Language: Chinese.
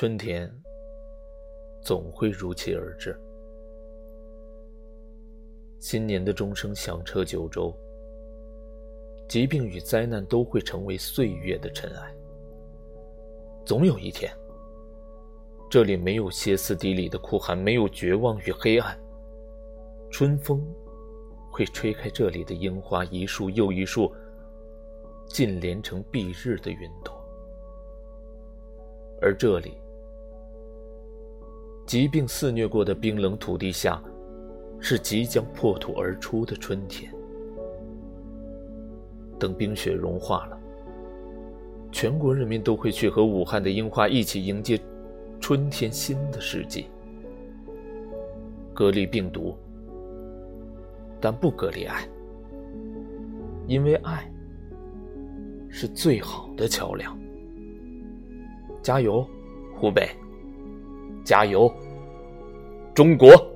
春天总会如期而至，新年的钟声响彻九州，疾病与灾难都会成为岁月的尘埃。总有一天，这里没有歇斯底里的哭喊，没有绝望与黑暗，春风会吹开这里的樱花，一束又一束，尽连成蔽日的云朵。而这里，疾病肆虐过的冰冷土地下，是即将破土而出的春天。等冰雪融化了，全国人民都会去和武汉的樱花一起迎接春天新的世纪。隔离病毒，但不隔离爱，因为爱是最好的桥梁。加油，湖北！加油，中国！